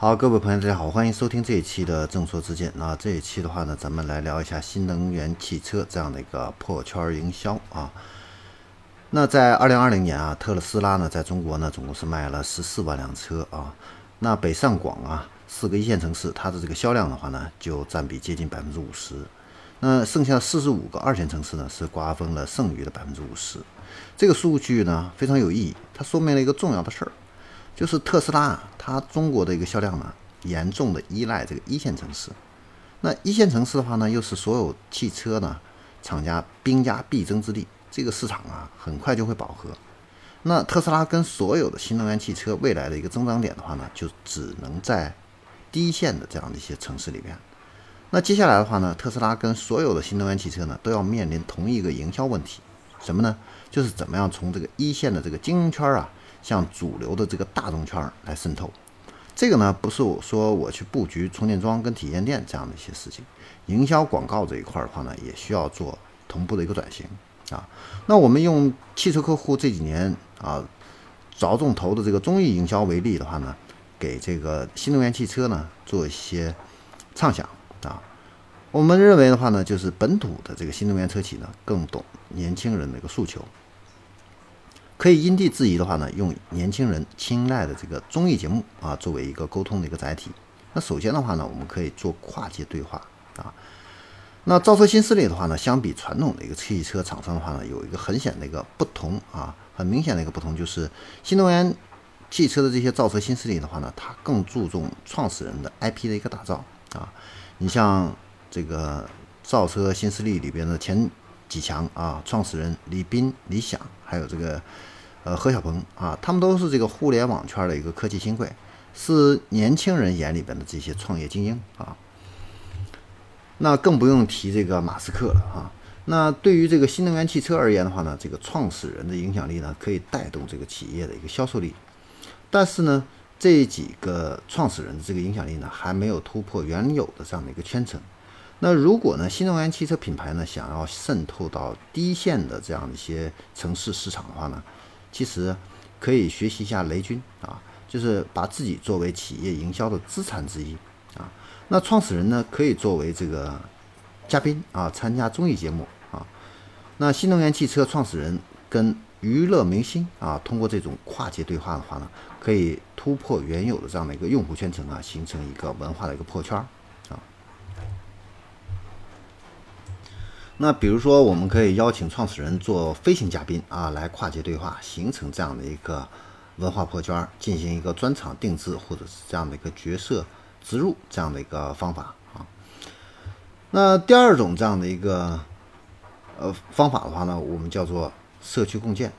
好，各位朋友，大家好，欢迎收听这一期的正说之见。那这一期的话呢，咱们来聊一下新能源汽车这样的一个破圈营销啊。那在二零二零年啊，特斯拉呢在中国呢总共是卖了十四万辆车啊。那北上广啊四个一线城市，它的这个销量的话呢，就占比接近百分之五十。那剩下四十五个二线城市呢，是瓜分了剩余的百分之五十。这个数据呢非常有意义，它说明了一个重要的事儿。就是特斯拉啊，它中国的一个销量呢，严重的依赖这个一线城市。那一线城市的话呢，又是所有汽车呢厂家兵家必争之地，这个市场啊，很快就会饱和。那特斯拉跟所有的新能源汽车未来的一个增长点的话呢，就只能在低线的这样的一些城市里边。那接下来的话呢，特斯拉跟所有的新能源汽车呢，都要面临同一个营销问题，什么呢？就是怎么样从这个一线的这个精英圈啊。向主流的这个大众圈来渗透，这个呢不是我说我去布局充电桩跟体验店这样的一些事情，营销广告这一块的话呢，也需要做同步的一个转型啊。那我们用汽车客户这几年啊着重投的这个综艺营销为例的话呢，给这个新能源汽车呢做一些畅想啊。我们认为的话呢，就是本土的这个新能源车企呢更懂年轻人的一个诉求。可以因地制宜的话呢，用年轻人青睐的这个综艺节目啊，作为一个沟通的一个载体。那首先的话呢，我们可以做跨界对话啊。那造车新势力的话呢，相比传统的一个汽车厂商的话呢，有一个很显的一个不同啊，很明显的一个不同就是，新能源汽车的这些造车新势力的话呢，它更注重创始人的 IP 的一个打造啊。你像这个造车新势力里边的前。几强啊！创始人李斌、李想，还有这个呃何小鹏啊，他们都是这个互联网圈的一个科技新贵，是年轻人眼里边的这些创业精英啊。那更不用提这个马斯克了啊。那对于这个新能源汽车而言的话呢，这个创始人的影响力呢，可以带动这个企业的一个销售力。但是呢，这几个创始人的这个影响力呢，还没有突破原有的这样的一个圈层。那如果呢，新能源汽车品牌呢想要渗透到低线的这样的一些城市市场的话呢，其实可以学习一下雷军啊，就是把自己作为企业营销的资产之一啊。那创始人呢可以作为这个嘉宾啊，参加综艺节目啊。那新能源汽车创始人跟娱乐明星啊，通过这种跨界对话的话呢，可以突破原有的这样的一个用户圈层啊，形成一个文化的一个破圈儿。那比如说，我们可以邀请创始人做飞行嘉宾啊，来跨界对话，形成这样的一个文化破圈，进行一个专场定制或者是这样的一个角色植入这样的一个方法啊。那第二种这样的一个呃方法的话呢，我们叫做社区共建。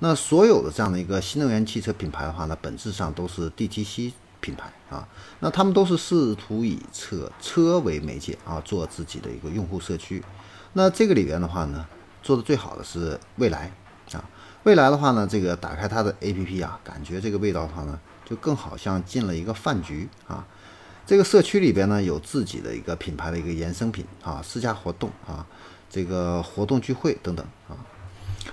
那所有的这样的一个新能源汽车品牌的话呢，本质上都是 DTC 品牌啊。那他们都是试图以车车为媒介啊，做自己的一个用户社区。那这个里边的话呢，做的最好的是未来啊。未来的话呢，这个打开它的 APP 啊，感觉这个味道的话呢，就更好像进了一个饭局啊。这个社区里边呢，有自己的一个品牌的一个衍生品啊，私家活动啊，这个活动聚会等等啊。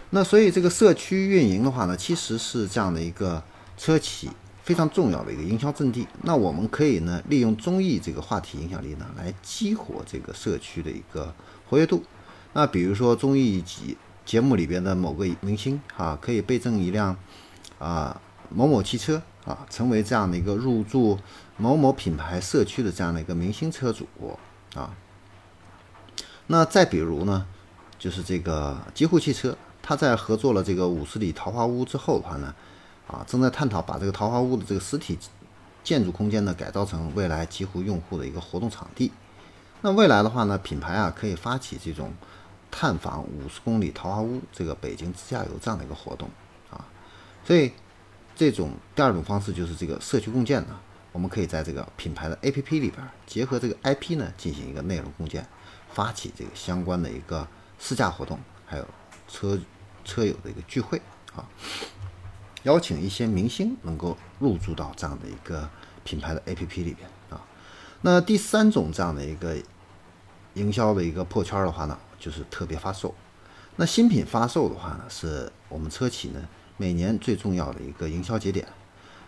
那所以这个社区运营的话呢，其实是这样的一个车企非常重要的一个营销阵地。那我们可以呢，利用综艺这个话题影响力呢，来激活这个社区的一个。活跃度，那比如说综艺节节目里边的某个明星啊，可以备赠一辆啊某某汽车啊，成为这样的一个入驻某某品牌社区的这样的一个明星车主啊。那再比如呢，就是这个极狐汽车，它在合作了这个五十里桃花坞之后的话呢，啊，正在探讨把这个桃花坞的这个实体建筑空间呢，改造成未来极狐用户的一个活动场地。那未来的话呢，品牌啊可以发起这种探访五十公里桃花坞这个北京自驾游这样的一个活动啊，所以这种第二种方式就是这个社区共建呢，我们可以在这个品牌的 APP 里边结合这个 IP 呢进行一个内容共建，发起这个相关的一个试驾活动，还有车车友的一个聚会啊，邀请一些明星能够入驻到这样的一个品牌的 APP 里边啊。那第三种这样的一个营销的一个破圈的话呢，就是特别发售。那新品发售的话呢，是我们车企呢每年最重要的一个营销节点。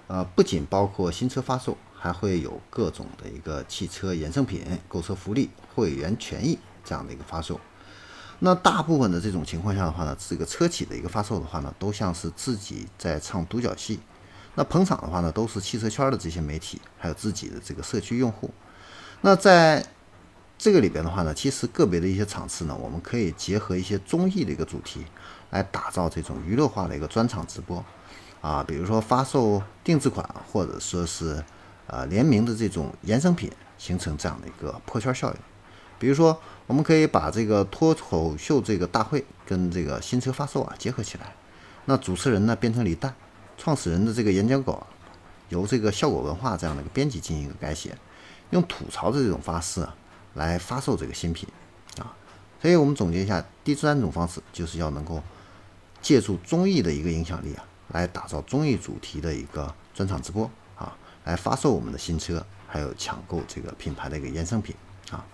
呃，不仅包括新车发售，还会有各种的一个汽车衍生品、购车福利、会员权益这样的一个发售。那大部分的这种情况下的话呢，这个车企的一个发售的话呢，都像是自己在唱独角戏。那捧场的话呢，都是汽车圈的这些媒体，还有自己的这个社区用户。那在这个里边的话呢，其实个别的一些场次呢，我们可以结合一些综艺的一个主题，来打造这种娱乐化的一个专场直播。啊，比如说发售定制款，或者说是呃联名的这种衍生品，形成这样的一个破圈效应。比如说，我们可以把这个脱口秀这个大会跟这个新车发售啊结合起来。那主持人呢变成李诞，创始人的这个演讲稿由这个效果文化这样的一个编辑进行一个改写，用吐槽的这种方式啊来发售这个新品啊。所以我们总结一下，第三种方式就是要能够借助综艺的一个影响力啊。来打造综艺主题的一个专场直播啊，来发售我们的新车，还有抢购这个品牌的一个衍生品啊。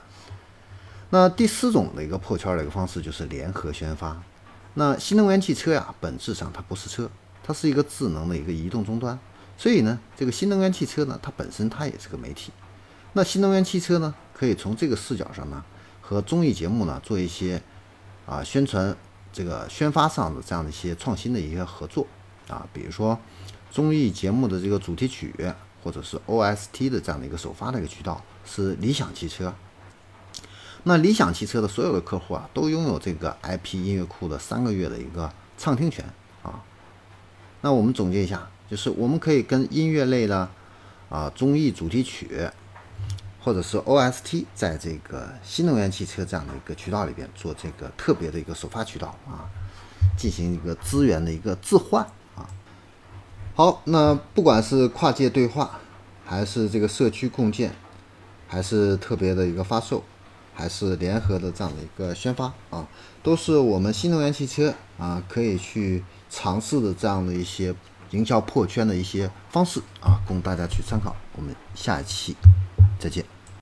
那第四种的一个破圈的一个方式就是联合宣发。那新能源汽车呀，本质上它不是车，它是一个智能的一个移动终端。所以呢，这个新能源汽车呢，它本身它也是个媒体。那新能源汽车呢，可以从这个视角上呢，和综艺节目呢做一些啊宣传这个宣发上的这样的一些创新的一些合作。啊，比如说综艺节目的这个主题曲，或者是 OST 的这样的一个首发的一个渠道是理想汽车。那理想汽车的所有的客户啊，都拥有这个 IP 音乐库的三个月的一个畅听权啊。那我们总结一下，就是我们可以跟音乐类的啊综艺主题曲，或者是 OST，在这个新能源汽车这样的一个渠道里边做这个特别的一个首发渠道啊，进行一个资源的一个置换啊。好，那不管是跨界对话，还是这个社区共建，还是特别的一个发售，还是联合的这样的一个宣发啊，都是我们新能源汽车啊可以去尝试的这样的一些营销破圈的一些方式啊，供大家去参考。我们下一期再见。